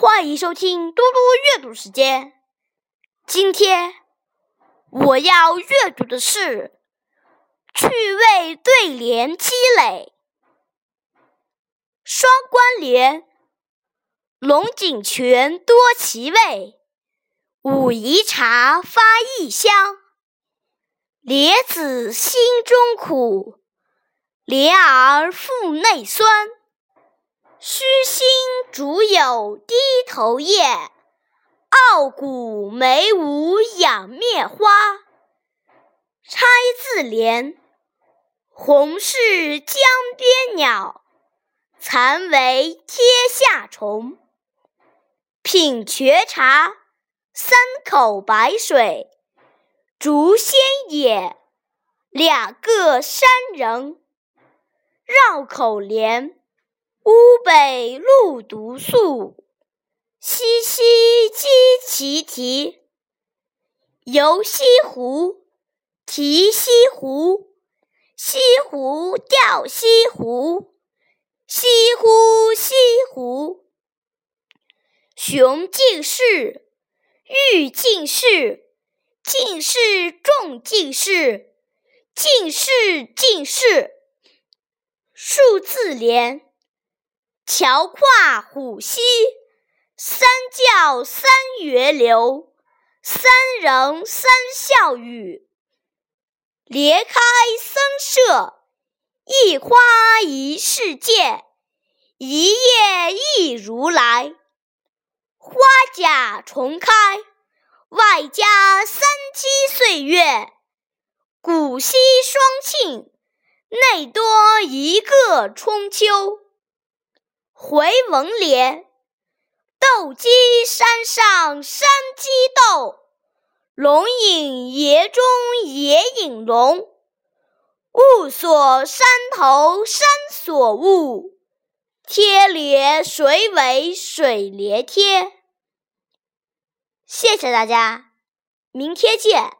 欢迎收听嘟嘟阅读时间。今天我要阅读的是趣味对联积累。双关联：龙井泉多奇味，武夷茶发异香。莲子心中苦，莲儿腹内酸。虚心竹有低头叶，傲骨梅无仰面花。拆字联：红是江边鸟，蚕为阶下虫。品绝茶，三口白水，竹仙也，两个山人。绕口令。乌北路独宿，西溪鸡齐啼。游西湖，提西湖，西湖钓西湖，西湖西湖。雄进士，欲进士，进士重进士，进士进士。数字联。桥跨虎溪，三教三源流，三人三笑语。莲开僧舍，一花一世界，一叶一如来。花甲重开，外加三七岁月，古稀双庆，内多一个春秋。回文联：斗鸡山上山鸡斗，龙影野中野影龙。雾锁山头山锁雾，贴连水尾水连贴。谢谢大家，明天见。